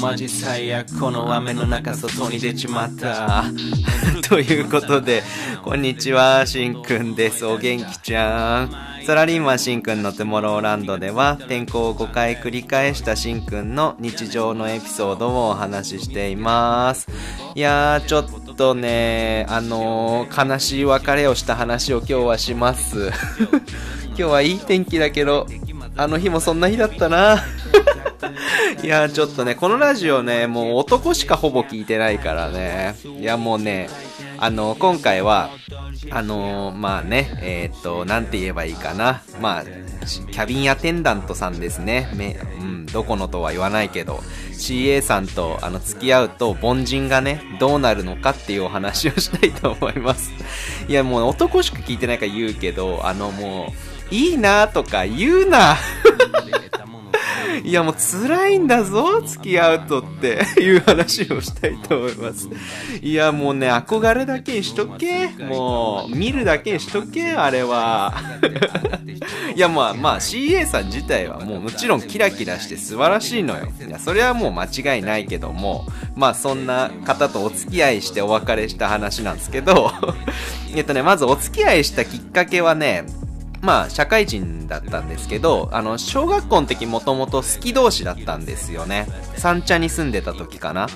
マジ最悪この雨の中外に出ちまった。ということでこんにちはしんくんです。お元気ちゃん。サラリーマンしんくんのトゥモローランドでは天候を5回繰り返したしんくんの日常のエピソードをお話ししています。いやーちょっとねあのー、悲しい別れをした話を今日はします。今日はいい天気だけどあの日もそんな日だったないや、ちょっとね、このラジオね、もう男しかほぼ聞いてないからね。いや、もうね、あの、今回は、あのまあね、えー、っと、なんて言えばいいかな。まあ、キャビンアテンダントさんですね。めうん、どこのとは言わないけど、CA さんとあの付き合うと凡人がね、どうなるのかっていうお話をしたいと思います。いや、もう男しか聞いてないから言うけど、あのもう、いいなとか言うないやもう辛いんだぞ、付き合うとっていう話をしたいと思います。いやもうね、憧れだけにしとけ。もう、見るだけにしとけ、あれは。いやまあまあ CA さん自体はもうもちろんキラキラして素晴らしいのよ。いや、それはもう間違いないけども、まあそんな方とお付き合いしてお別れした話なんですけど、えっとね、まずお付き合いしたきっかけはね、まあ、社会人だったんですけど、あの、小学校の時もともと好き同士だったんですよね。三茶に住んでた時かな。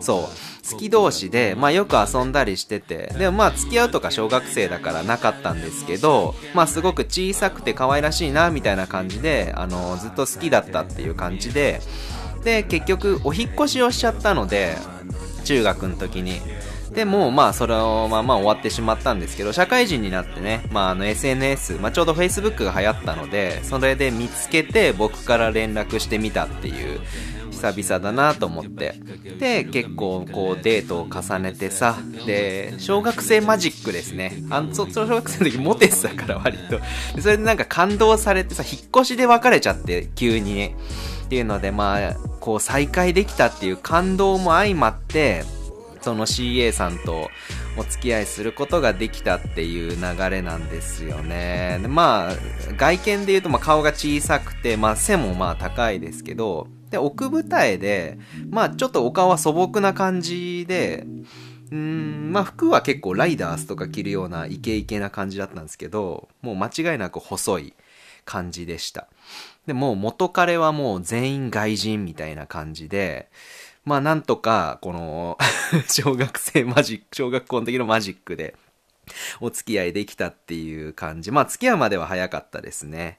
そう。好き同士で、まあよく遊んだりしてて、でもまあ付き合うとか小学生だからなかったんですけど、まあすごく小さくて可愛らしいな、みたいな感じで、あの、ずっと好きだったっていう感じで、で、結局お引越しをしちゃったので、中学の時に。でも、まあ、そのまあまあ終わってしまったんですけど、社会人になってね、まあ、あの SNS、まあ、ちょうど Facebook が流行ったので、それで見つけて僕から連絡してみたっていう、久々だなと思って。で、結構こうデートを重ねてさ、で、小学生マジックですね。あの、そ小学生の時モテてたから割と。それでなんか感動されてさ、引っ越しで別れちゃって、急にね。っていうので、まあ、こう再会できたっていう感動も相まって、その CA さんとお付き合いすることができたっていう流れなんですよね。まあ、外見で言うとまあ顔が小さくて、まあ背もまあ高いですけど、で、奥舞台で、まあちょっとお顔は素朴な感じで、うん、まあ服は結構ライダースとか着るようなイケイケな感じだったんですけど、もう間違いなく細い感じでした。で、もう元彼はもう全員外人みたいな感じで、まあなんとか、この 小学生マジック、小学校の時のマジックで、お付き合いできたっていう感じ。まあ付き合うまでは早かったですね。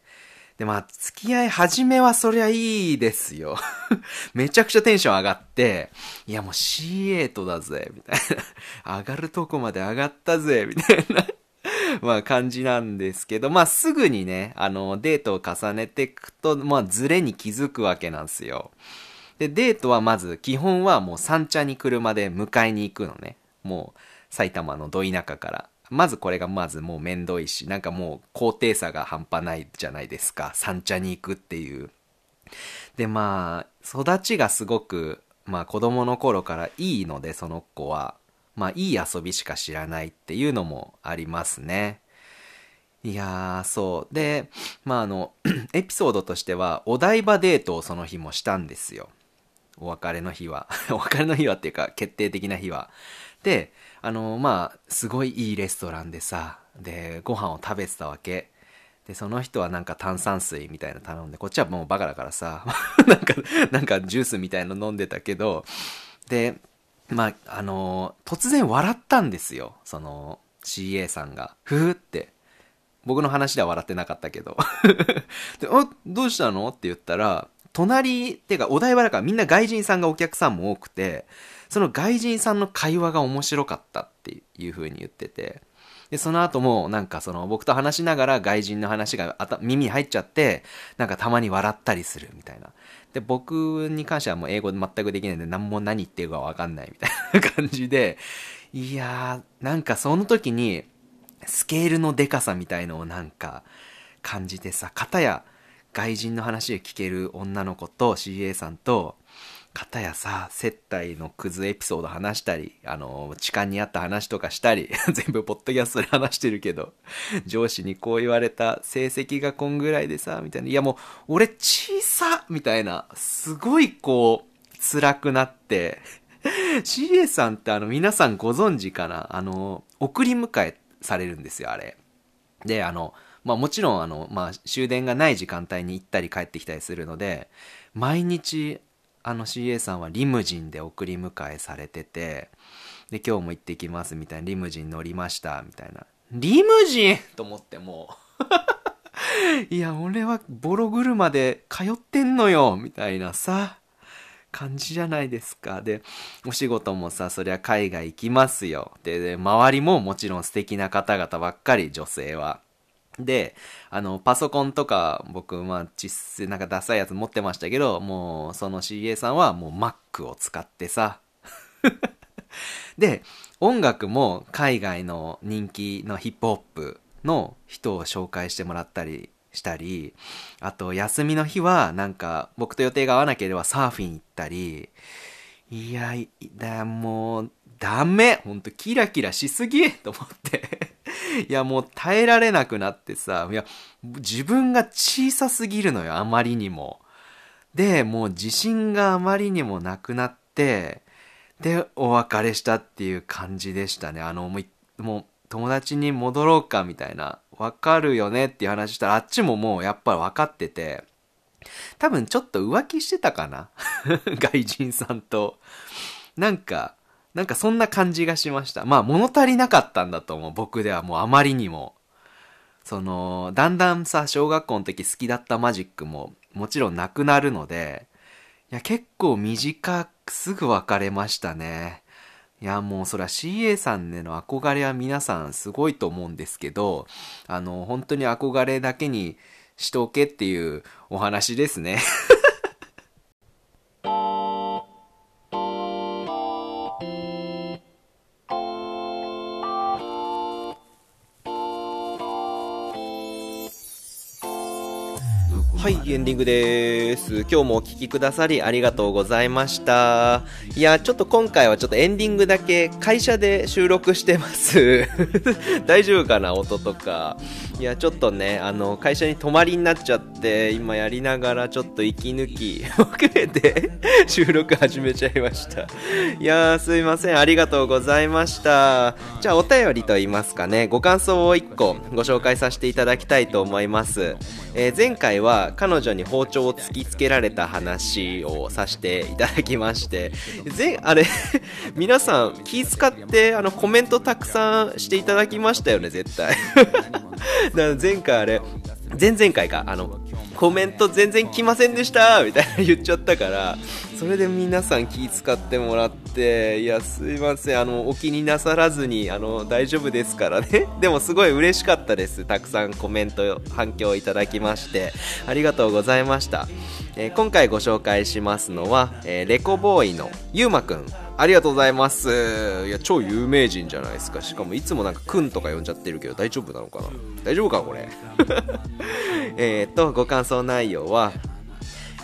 で、まあ、付き合い始めはそりゃいいですよ。めちゃくちゃテンション上がって、いやもう C8 だぜ、みたいな。上がるとこまで上がったぜ、みたいな。まあ感じなんですけど、まあすぐにね、あの、デートを重ねていくと、まあズレに気づくわけなんですよ。で、デートはまず、基本はもう三茶に車で迎えに行くのね。もう、埼玉のど田舎から。まずこれがまずもうめんどいし、なんかもう高低差が半端ないじゃないですか。三茶に行くっていう。で、まあ、育ちがすごく、まあ子供の頃からいいので、その子は。まあいい遊びしか知らないっていうのもありますね。いやー、そう。で、まああの、エピソードとしては、お台場デートをその日もしたんですよ。お別れの日は。お別れの日はっていうか、決定的な日は。で、あの、まあ、すごいいいレストランでさ、で、ご飯を食べてたわけ。で、その人はなんか炭酸水みたいな頼んで、こっちはもうバカだからさ、なんか、なんかジュースみたいの飲んでたけど、で、まあ、あの突然笑ったんですよ。その、CA さんが。ふーって。僕の話では笑ってなかったけど。で、あ、どうしたの？って言ったら、隣、っていうかお台場だからみんな外人さんがお客さんも多くて、その外人さんの会話が面白かったっていう風に言ってて、で、その後もなんかその僕と話しながら外人の話が耳に入っちゃって、なんかたまに笑ったりするみたいな。で、僕に関してはもう英語全くできないんで何も何言ってるかわかんないみたいな感じで、いやー、なんかその時にスケールのデカさみたいのをなんか感じてさ、片や外人の話を聞ける女の子と CA さんと、片やさ、接待のクズエピソード話したり、あの、痴漢にあった話とかしたり、全部ポッドキャストで話してるけど、上司にこう言われた、成績がこんぐらいでさ、みたいな。いやもう、俺小さみたいな、すごいこう、辛くなって、CA さんってあの皆さんご存知かな？あの、送り迎えされるんですよ、あれ。で、あの、まあもちろんあの、まあ終電がない時間帯に行ったり帰ってきたりするので、毎日あの CA さんはリムジンで送り迎えされてて、で、今日も行ってきますみたいな、リムジン乗りましたみたいな。リムジンと思ってもう いや、俺はボロ車で通ってんのよみたいなさ。感じじゃないですか。で、お仕事もさ、そりゃ海外行きますよ。で、で周りももちろん素敵な方々ばっかり、女性は。で、あの、パソコンとか、僕、まあ、実際なんかダサいやつ持ってましたけど、もう、その CA さんはもう Mac を使ってさ。で、音楽も海外の人気のヒップホップの人を紹介してもらったりしたり、あと休みの日はなんか僕と予定が合わなければサーフィン行ったり、いや、いだ、もう、ダメほんとキラキラしすぎ と思っていや、もう耐えられなくなってさ、いや、自分が小さすぎるのよ、あまりにも。で、もう自信があまりにもなくなって、で、お別れしたっていう感じでしたね。あの、もう、もう友達に戻ろうかみたいなわかるよねっていう話したら、あっちももうやっぱり分かってて、多分ちょっと浮気してたかな？外人さんと。なんか、なんかそんな感じがしました。まあ物足りなかったんだと思う。僕ではもうあまりにも。その、だんだんさ、小学校の時好きだったマジックももちろんなくなるので、いや結構短くすぐ別れましたね。いや、もうそれは CA さんでの憧れは皆さんすごいと思うんですけど、あの、本当に憧れだけにしとけっていうお話ですね。はい、エンディングです。今日もお聴きくださりありがとうございました。いや、ちょっと今回はちょっとエンディングだけ会社で収録してます。大丈夫かな音とか。いや、ちょっとね、あの、会社に泊まりになっちゃって、今やりながらちょっと息抜きを含めて収録始めちゃいました。いやー、すいません。ありがとうございました。じゃあ、お便りと言いますかね、ご感想を1個ご紹介させていただきたいと思います。えー、前回は彼女に包丁を突きつけられた話をさせていただきまして、ぜあれ 皆さん気使ってあのコメントたくさんしていただきましたよね、絶対。だから前回あれ、前々回か、あの、コメント全然来ませんでしたみたいな言っちゃったから、それで皆さん気使ってもらって、いや、すいません、あの、お気になさらずに、あの、大丈夫ですからね。でもすごい嬉しかったです。たくさんコメント、反響いただきまして、ありがとうございました。えー、今回ご紹介しますのは、えー、レコボーイのゆうまくん。ありがとうございます。いや、超有名人じゃないですか。しかもいつもなんかくんとか呼んじゃってるけど大丈夫なのかな？大丈夫かこれ？えっと、ご感想内容は、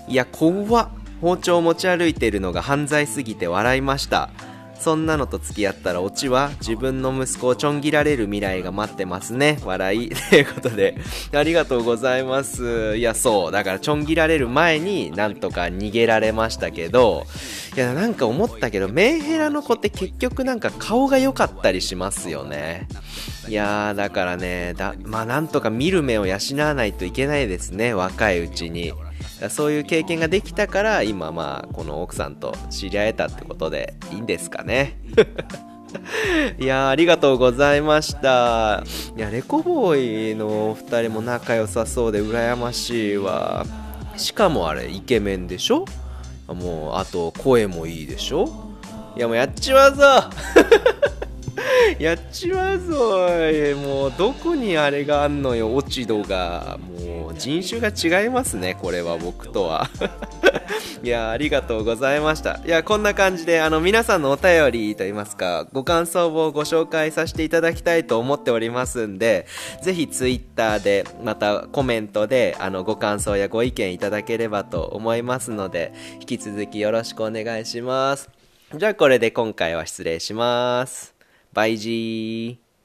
いや、怖っ。包丁を持ち歩いているのが犯罪すぎて笑いました。そんなのと付き合ったらオチは自分の息子をちょん切られる未来が待ってますね。笑い。ということで、ありがとうございます。いや、そう。だからちょん切られる前になんとか逃げられましたけど、いや、なんか思ったけど、メンヘラの子って結局なんか顔が良かったりしますよね。いやー、だからね、だ、まあなんとか見る目を養わないといけないですね。若いうちに。そういう経験ができたから今まあこの奥さんと知り合えたってことでいいんですかね。いやありがとうございました。いやレコボーイのお二人も仲良さそうで羨ましいわ。しかもあれイケメンでしょ？もうあと声もいいでしょ？いやもうやっちまうぞ！やっちまうぞもうどこにあれがあんのよ落ち度が。もう人種が違いますねこれは僕とは。いやありがとうございました。いやこんな感じであの皆さんのお便りといいますかご感想をご紹介させていただきたいと思っておりますんでぜひ Twitter でまたコメントであのご感想やご意見いただければと思いますので引き続きよろしくお願いします。じゃあこれで今回は失礼します。バイジー。